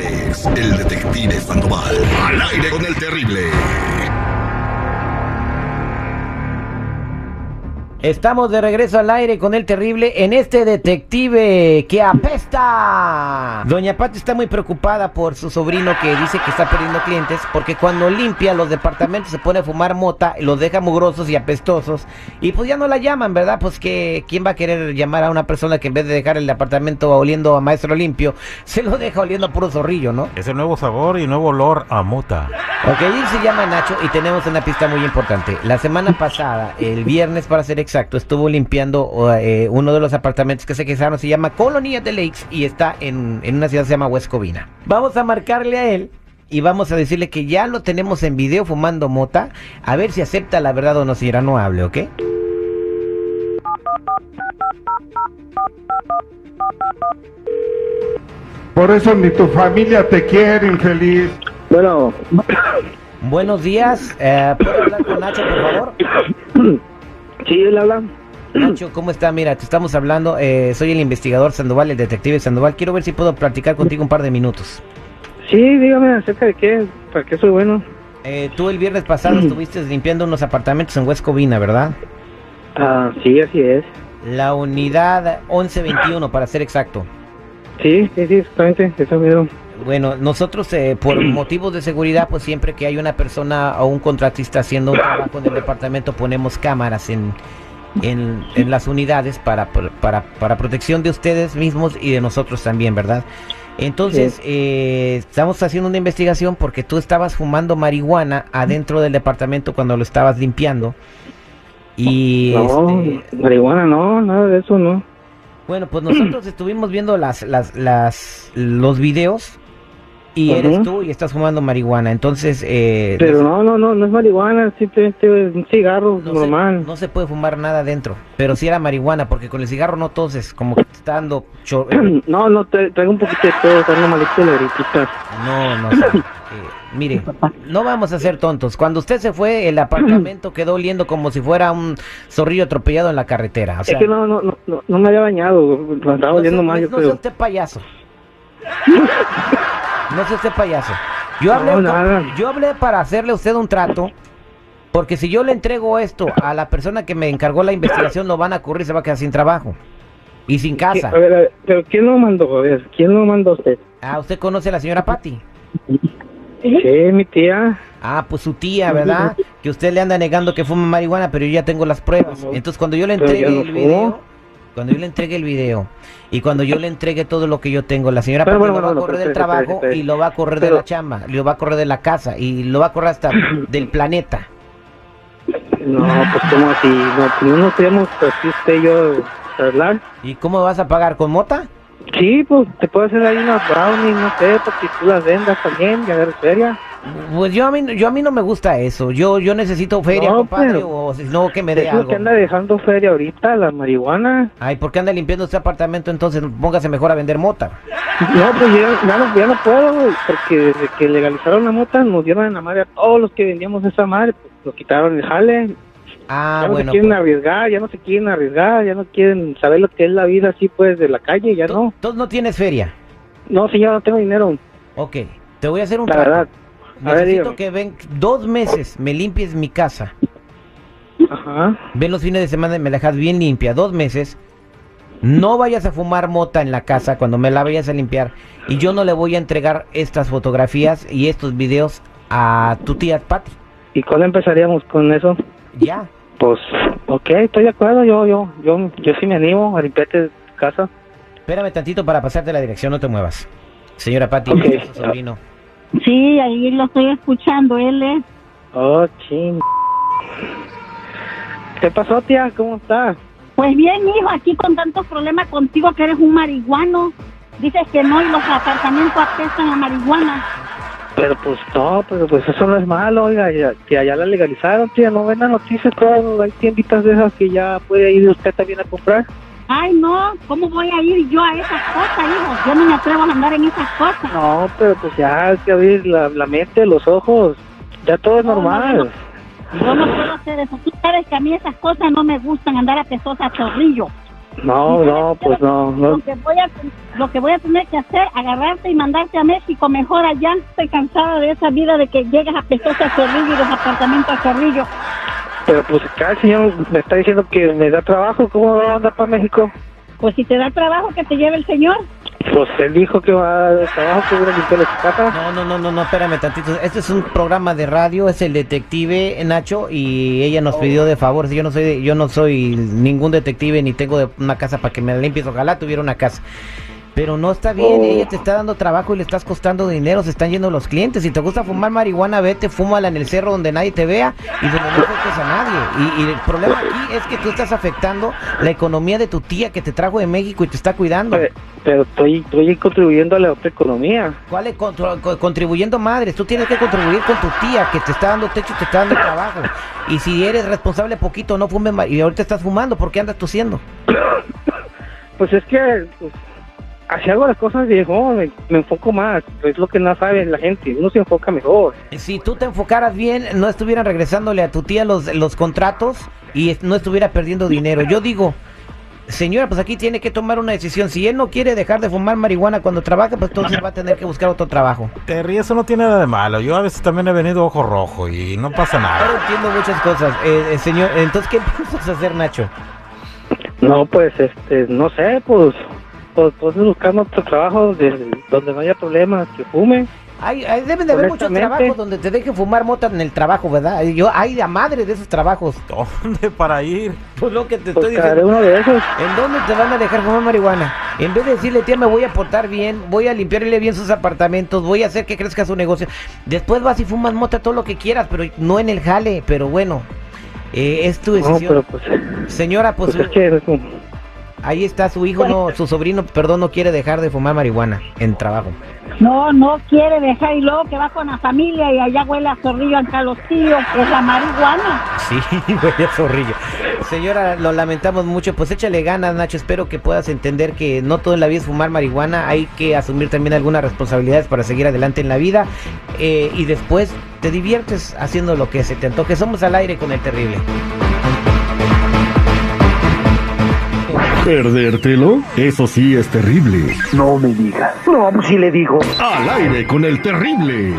el detective Sandoval. Al aire con el terrible. Estamos de regreso al aire con el terrible en este detective que apesta. Doña Pati está muy preocupada por su sobrino que dice que está perdiendo clientes porque cuando limpia los departamentos se pone a fumar mota los deja mugrosos y apestosos y pues ya no la llaman, ¿verdad? Pues que quién va a querer llamar a una persona que en vez de dejar el departamento oliendo a maestro limpio, se lo deja oliendo a puro zorrillo, ¿no? Es el nuevo sabor y nuevo olor a mota. Ok, él se llama Nacho y tenemos una pista muy importante. La semana pasada, el viernes para ser exacto, estuvo limpiando eh, uno de los apartamentos que se quedaron, se llama Colonia de Lakes y está en, en una ciudad que se llama West Covina. Vamos a marcarle a él y vamos a decirle que ya lo tenemos en video fumando mota, a ver si acepta la verdad o no, señora, no hable, ¿ok? Por eso ni tu familia te quiere, infeliz. Bueno, Buenos días, eh, ¿puedo hablar con Nacho, por favor? sí, él habla. Nacho, ¿cómo está? Mira, te estamos hablando, eh, soy el investigador Sandoval, el detective Sandoval. Quiero ver si puedo platicar contigo un par de minutos. Sí, dígame acerca de qué, para qué soy bueno. Eh, tú el viernes pasado estuviste limpiando unos apartamentos en West Covina, ¿verdad? Ah, sí, así es. La unidad 1121, para ser exacto. Sí, sí, sí, exactamente, eso mismo. Bueno, nosotros eh, por motivos de seguridad, pues siempre que hay una persona o un contratista haciendo un trabajo en el departamento, ponemos cámaras en, en, en las unidades para, para, para protección de ustedes mismos y de nosotros también, ¿verdad? Entonces, eh, estamos haciendo una investigación porque tú estabas fumando marihuana adentro del departamento cuando lo estabas limpiando. Y No, este, marihuana no, nada de eso no. bueno, pues nosotros estuvimos viendo las, las, las, los videos y eres tú y estás fumando marihuana. Entonces, eh, Pero no, no, no, no es marihuana, simplemente un cigarro no, se, normal. no se puede fumar nada dentro. Pero sí era marihuana, porque con el cigarro no toses, como que te está dando... cho- eh, No, no, tra- traigo un poquito de todo, está normalito de ahorita. no, no sé. Eh, mire, no vamos a ser tontos. Cuando usted se fue, el apartamento quedó oliendo como si fuera un zorrillo atropellado en la carretera. O sea, es que no, no, no, no, no me había bañado, me estaba no oliendo mal, yo no sea creo. usted payaso. No sea usted payaso. Yo hablé, No, con- nada. yo hablé para hacerle a usted un trato, porque si yo le entrego esto a la persona que me encargó la investigación, lo van a ocurrir, se va a quedar sin trabajo y sin casa. A ver, a ver, pero ¿quién lo mandó? A ver, ¿quién lo mandó a usted? Ah, ¿usted conoce a la señora Patty? Sí, mi tía. Ah, pues su tía, ¿verdad? Que usted le anda negando que fuma marihuana, pero yo ya tengo las pruebas. Entonces, cuando yo le entregue no el video, cuando yo le entregue el video y cuando yo le entregue todo lo que yo tengo, la señora bueno, lo va a bueno, correr del trabajo y lo va a correr de la chamba, lo va a correr de la casa y lo va a correr hasta del planeta. No, pues como así, no, pues no nos queríamos así usted y yo hablar. ¿Y cómo vas a pagar con mota? Sí, pues te puedo hacer ahí unas brownies, no sé, porque tú las vendas también, ya ver feria. Pues yo a mí, yo a mí no me gusta eso. Yo yo necesito feria, No, compadre, o si no que me dé algo. que anda dejando feria ahorita, la marihuana. Ay, ¿por qué anda limpiando este apartamento? Entonces póngase mejor a vender mota. No, pues ya, ya no, ya no puedo, porque desde que legalizaron la mota nos dieron en la madre a todos los que vendíamos esa madre, pues nos quitaron el jale. Ah, ya no bueno. se quieren pues, arriesgar, ya no se quieren arriesgar, ya no quieren saber lo que es la vida así pues de la calle, ya ¿tú- no. tú no tienes feria. No, señor, no tengo dinero, Ok, te voy a hacer un la trato. verdad. A Necesito que ven dos meses, me limpies mi casa. Ajá. Ven los fines de semana y me la dejas bien limpia. Dos meses. No vayas a fumar mota en la casa cuando me la vayas a limpiar. Y yo no le voy a entregar estas fotografías y estos videos a tu tía Patty. ¿Y cuándo empezaríamos con eso? Ya. Pues, ok, estoy de acuerdo, yo, yo, yo, yo sí me animo a limpiarte tu casa. Espérame tantito para pasarte la dirección, no te muevas. Señora Patty, Ok. es su sobrino. Sí, ahí lo estoy escuchando. Él es. Oh, ching. ¿Qué pasó, tía? ¿Cómo estás? Pues bien, hijo, aquí con tantos problemas contigo que eres un marihuano. Dices que no y los apartamentos apestan a marihuana. Pero pues no, pero pues eso no es malo, oiga, ya, tía, ya la legalizaron, tía, no ven las noticias, todo, hay tienditas de esas que ya puede ir usted también a comprar. Ay, no, ¿cómo voy a ir yo a esas cosas, hijo? Yo no me atrevo a andar en esas cosas. No, pero pues ya hay que abrir la, la mente, los ojos, ya todo es No, no, normal. Yo no puedo hacer eso. Tú sabes que a mí esas cosas no me gustan, andar a pesosa chorrillo. No, ¿Y no, pues no, no. Lo que, voy a, lo que voy a tener que hacer, agarrarte y mandarte a México, mejor allá. Estoy cansada de esa vida de que llegas a Pesosa a Zorrillo y los apartamentos a Zorrillo. Pero pues acá el señor me está diciendo que me da trabajo, ¿cómo va a andar para México? Pues si te da trabajo que te lleve el señor. Pues él dijo que va a dar trabajo, que va a limpiar su casa. No, no, no, no, no, espérame tantito. Este es un programa de radio, es el detective Nacho y ella nos pidió de favor. Yo no soy, de- yo no soy ningún detective ni tengo de- una casa para que me la limpies. Ojalá tuviera una casa. Pero no está bien, Oh. ella te está dando trabajo y le estás costando dinero, se están yendo los clientes. Si te gusta fumar marihuana, vete, fúmala en el cerro donde nadie te vea y donde no afectes a nadie. Y, y el problema aquí es que tú estás afectando la economía de tu tía que te trajo de México y te está cuidando. Pero, pero estoy, estoy contribuyendo a la otra economía. ¿Cuál es contribuyendo madres? Tú tienes que contribuir con tu tía que te está dando techo y te está dando trabajo. Y si eres responsable poquito, no fumes y ahorita estás fumando, ¿por qué andas tosiendo? Pues es que pues, así hago las cosas viejo, me, me enfoco más, es lo que no sabe la gente, uno se enfoca mejor. Si tú te enfocaras bien, no estuvieran regresándole a tu tía los, los contratos y no estuviera perdiendo dinero. Yo digo, señora, pues aquí tiene que tomar una decisión. Si él no quiere dejar de fumar marihuana cuando trabaja, pues entonces va a tener que buscar otro trabajo. Terry, eso no tiene nada de malo. Yo a veces también he venido ojo rojo y no pasa Yo nada. entiendo muchas cosas. Eh, eh, señor, entonces, ¿qué piensas hacer, Nacho? No, pues, este, no sé, pues, pues, pues buscando otro trabajo de- donde no haya problemas, que fume. Hay, hay- deben de haber muchos trabajos donde te dejen fumar mota en el trabajo, ¿verdad? Yo, hay a madre de esos trabajos. ¿Dónde para ir? Pues lo que te Pues estoy diciendo. uno de esos. ¿En dónde te van a dejar fumar marihuana? En vez de decirle, tía, me voy a portar bien, voy a limpiarle bien sus apartamentos, voy a hacer que crezca su negocio. Después vas y fumas mota todo lo que quieras, pero no en el jale. Pero bueno, eh, es tu No, decisión. pero pues, Señora, pues, pues es que ahí está su hijo, no, su sobrino, perdón, no quiere dejar de fumar marihuana en trabajo. No, no quiere dejar y luego que va con la familia y allá huele a Zorrillo acá los tíos, es la marihuana. Sí, huele a zorrillo. Señora, lo lamentamos mucho. Pues échale ganas, Nacho. Espero que puedas entender que no todo en la vida es fumar marihuana. Hay que asumir también algunas responsabilidades para seguir adelante en la vida. Eh, y después te diviertes haciendo lo que se te antoje. Somos al aire con el terrible. ¿Perdértelo? Eso sí es terrible. No me digas. No, pues si le digo. Al aire con el terrible.